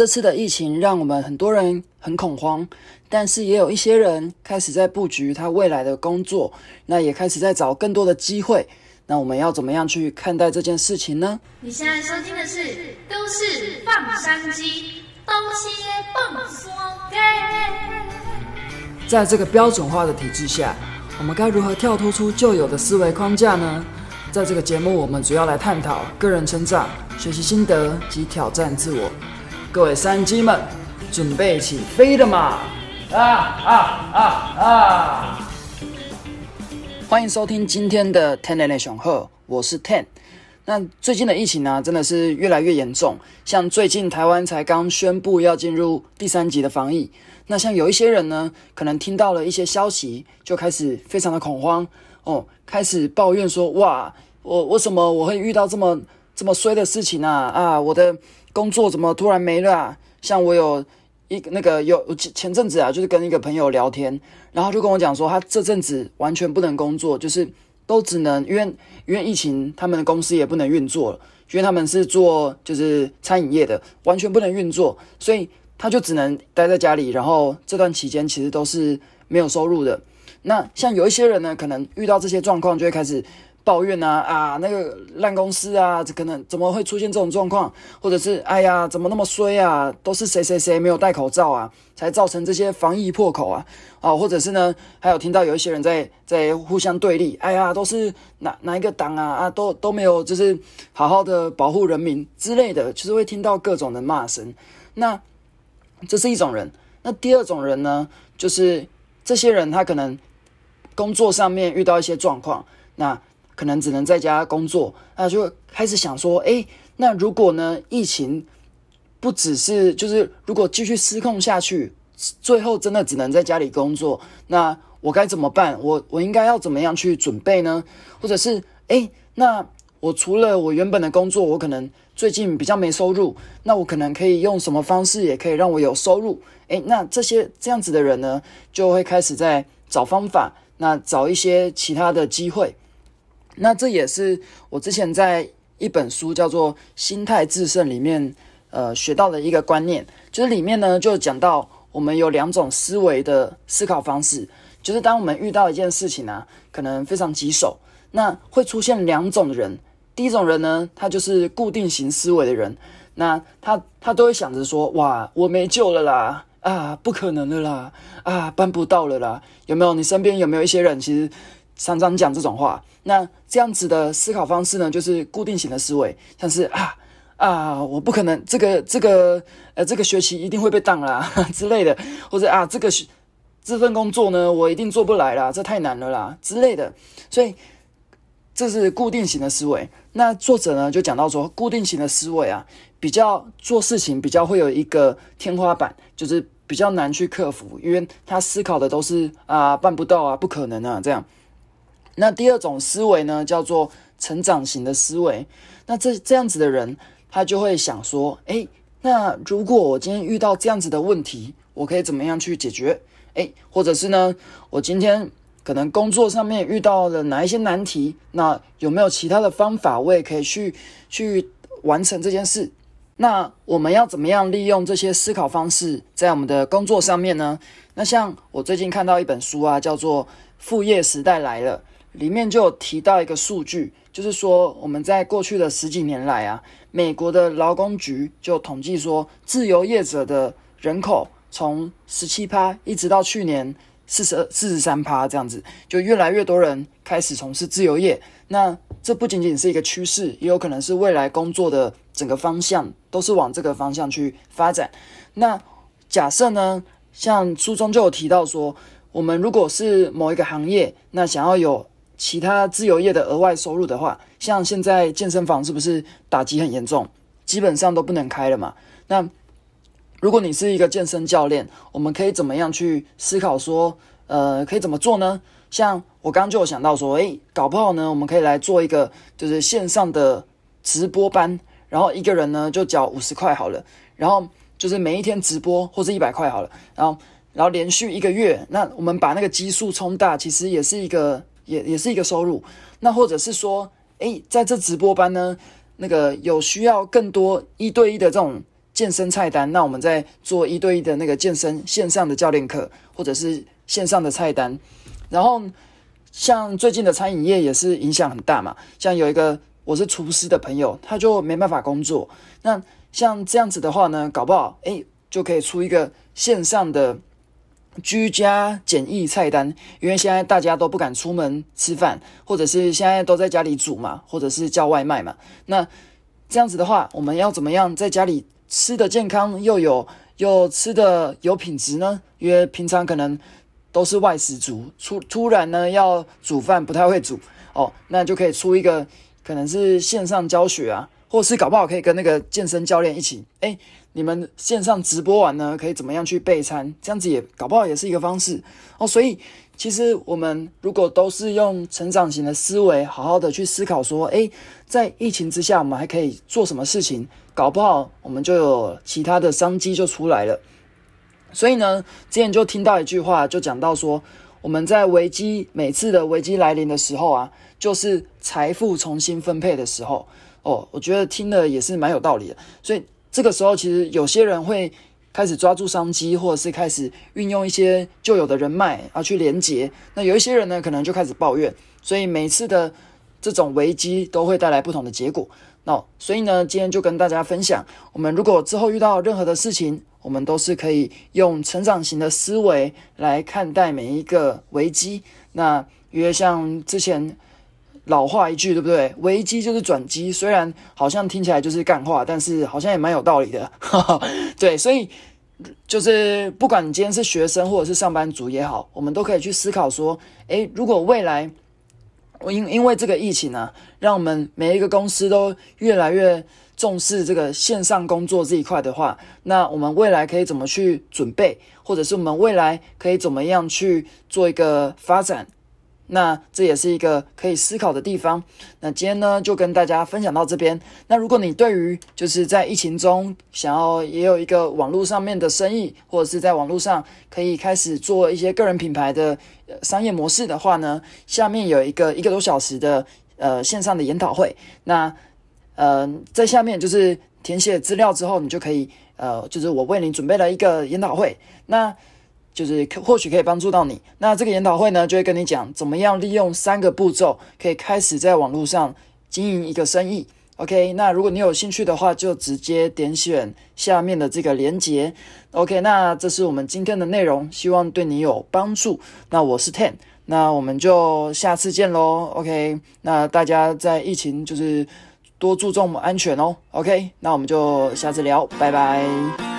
这次的疫情让我们很多人很恐慌，但是也有一些人开始在布局他未来的工作，那也开始在找更多的机会。那我们要怎么样去看待这件事情呢？你现在收听的是《都市放山鸡》，东西放山鸡。在这个标准化的体制下，我们该如何跳脱出旧有的思维框架呢？在这个节目，我们主要来探讨个人成长、学习心得及挑战自我。各位山鸡们，准备起飞了嘛？啊啊啊啊！欢迎收听今天的 Ten 内内雄鹤，我是 Ten。那最近的疫情呢，真的是越来越严重。像最近台湾才刚宣布要进入第三级的防疫，那像有一些人呢，可能听到了一些消息，就开始非常的恐慌哦，开始抱怨说：哇，我为什么我会遇到这么这么衰的事情啊？啊，我的工作怎么突然没了？啊？像我有一那个有前前阵子啊，就是跟一个朋友聊天。然后就跟我讲说，他这阵子完全不能工作，就是都只能因为因为疫情，他们的公司也不能运作了，因为他们是做就是餐饮业的，完全不能运作，所以他就只能待在家里。然后这段期间其实都是没有收入的。那像有一些人呢，可能遇到这些状况，就会开始。抱怨啊啊，那个烂公司啊，这可能怎么会出现这种状况？或者是哎呀，怎么那么衰啊？都是谁谁谁没有戴口罩啊，才造成这些防疫破口啊？啊，或者是呢，还有听到有一些人在在互相对立，哎呀，都是哪哪一个党啊啊，都都没有就是好好的保护人民之类的，就是会听到各种的骂声。那这是一种人。那第二种人呢，就是这些人他可能工作上面遇到一些状况，那。可能只能在家工作，那就开始想说，哎，那如果呢，疫情不只是就是如果继续失控下去，最后真的只能在家里工作，那我该怎么办？我我应该要怎么样去准备呢？或者是，哎，那我除了我原本的工作，我可能最近比较没收入，那我可能可以用什么方式也可以让我有收入？哎，那这些这样子的人呢，就会开始在找方法，那找一些其他的机会。那这也是我之前在一本书叫做《心态制胜》里面，呃，学到的一个观念，就是里面呢就讲到我们有两种思维的思考方式，就是当我们遇到一件事情啊，可能非常棘手，那会出现两种人。第一种人呢，他就是固定型思维的人，那他他都会想着说，哇，我没救了啦，啊，不可能的啦，啊，办不到了啦，有没有？你身边有没有一些人其实？常常讲这种话，那这样子的思考方式呢，就是固定型的思维，像是啊啊，我不可能这个这个呃这个学期一定会被当啦 之类的，或者啊这个这份工作呢，我一定做不来啦，这太难了啦之类的，所以这是固定型的思维。那作者呢就讲到说，固定型的思维啊，比较做事情比较会有一个天花板，就是比较难去克服，因为他思考的都是啊办不到啊，不可能啊这样。那第二种思维呢，叫做成长型的思维。那这这样子的人，他就会想说：，诶，那如果我今天遇到这样子的问题，我可以怎么样去解决？诶，或者是呢，我今天可能工作上面遇到了哪一些难题？那有没有其他的方法，我也可以去去完成这件事？那我们要怎么样利用这些思考方式，在我们的工作上面呢？那像我最近看到一本书啊，叫做《副业时代来了》。里面就有提到一个数据，就是说我们在过去的十几年来啊，美国的劳工局就统计说，自由业者的人口从十七趴一直到去年四十二四十三趴这样子，就越来越多人开始从事自由业。那这不仅仅是一个趋势，也有可能是未来工作的整个方向都是往这个方向去发展。那假设呢，像书中就有提到说，我们如果是某一个行业，那想要有其他自由业的额外收入的话，像现在健身房是不是打击很严重？基本上都不能开了嘛。那如果你是一个健身教练，我们可以怎么样去思考说，呃，可以怎么做呢？像我刚刚就有想到说，诶，搞不好呢，我们可以来做一个就是线上的直播班，然后一个人呢就缴五十块好了，然后就是每一天直播或者一百块好了，然后然后连续一个月，那我们把那个基数冲大，其实也是一个。也也是一个收入，那或者是说，诶，在这直播班呢，那个有需要更多一对一的这种健身菜单，那我们再做一对一的那个健身线上的教练课，或者是线上的菜单。然后像最近的餐饮业也是影响很大嘛，像有一个我是厨师的朋友，他就没办法工作。那像这样子的话呢，搞不好诶就可以出一个线上的居家简易菜单，因为现在大家都不敢出门吃饭，或者是现在都在家里煮嘛，或者是叫外卖嘛。那这样子的话，我们要怎么样在家里吃的健康又有又吃的有品质呢？因为平常可能都是外食族，突突然呢要煮饭不太会煮哦，那就可以出一个可能是线上教学啊。或是搞不好可以跟那个健身教练一起，哎，你们线上直播完呢，可以怎么样去备餐？这样子也搞不好也是一个方式哦。所以其实我们如果都是用成长型的思维，好好的去思考说，哎，在疫情之下，我们还可以做什么事情？搞不好我们就有其他的商机就出来了。所以呢，之前就听到一句话，就讲到说，我们在危机每次的危机来临的时候啊，就是财富重新分配的时候。哦，我觉得听了也是蛮有道理的，所以这个时候其实有些人会开始抓住商机，或者是开始运用一些旧有的人脉啊去连接。那有一些人呢，可能就开始抱怨，所以每次的这种危机都会带来不同的结果。那所以呢，今天就跟大家分享，我们如果之后遇到任何的事情，我们都是可以用成长型的思维来看待每一个危机。那因为像之前。老话一句，对不对？危机就是转机，虽然好像听起来就是干话，但是好像也蛮有道理的。对，所以就是不管你今天是学生或者是上班族也好，我们都可以去思考说：诶，如果未来因因为这个疫情呢，让我们每一个公司都越来越重视这个线上工作这一块的话，那我们未来可以怎么去准备，或者是我们未来可以怎么样去做一个发展？那这也是一个可以思考的地方。那今天呢，就跟大家分享到这边。那如果你对于就是在疫情中想要也有一个网络上面的生意，或者是在网络上可以开始做一些个人品牌的商业模式的话呢，下面有一个一个多小时的呃线上的研讨会。那呃在下面就是填写资料之后，你就可以呃就是我为你准备了一个研讨会。那就是可或许可以帮助到你。那这个研讨会呢，就会跟你讲怎么样利用三个步骤，可以开始在网络上经营一个生意。OK，那如果你有兴趣的话，就直接点选下面的这个连接。OK，那这是我们今天的内容，希望对你有帮助。那我是 Ten，那我们就下次见喽。OK，那大家在疫情就是多注重安全哦。OK，那我们就下次聊，拜拜。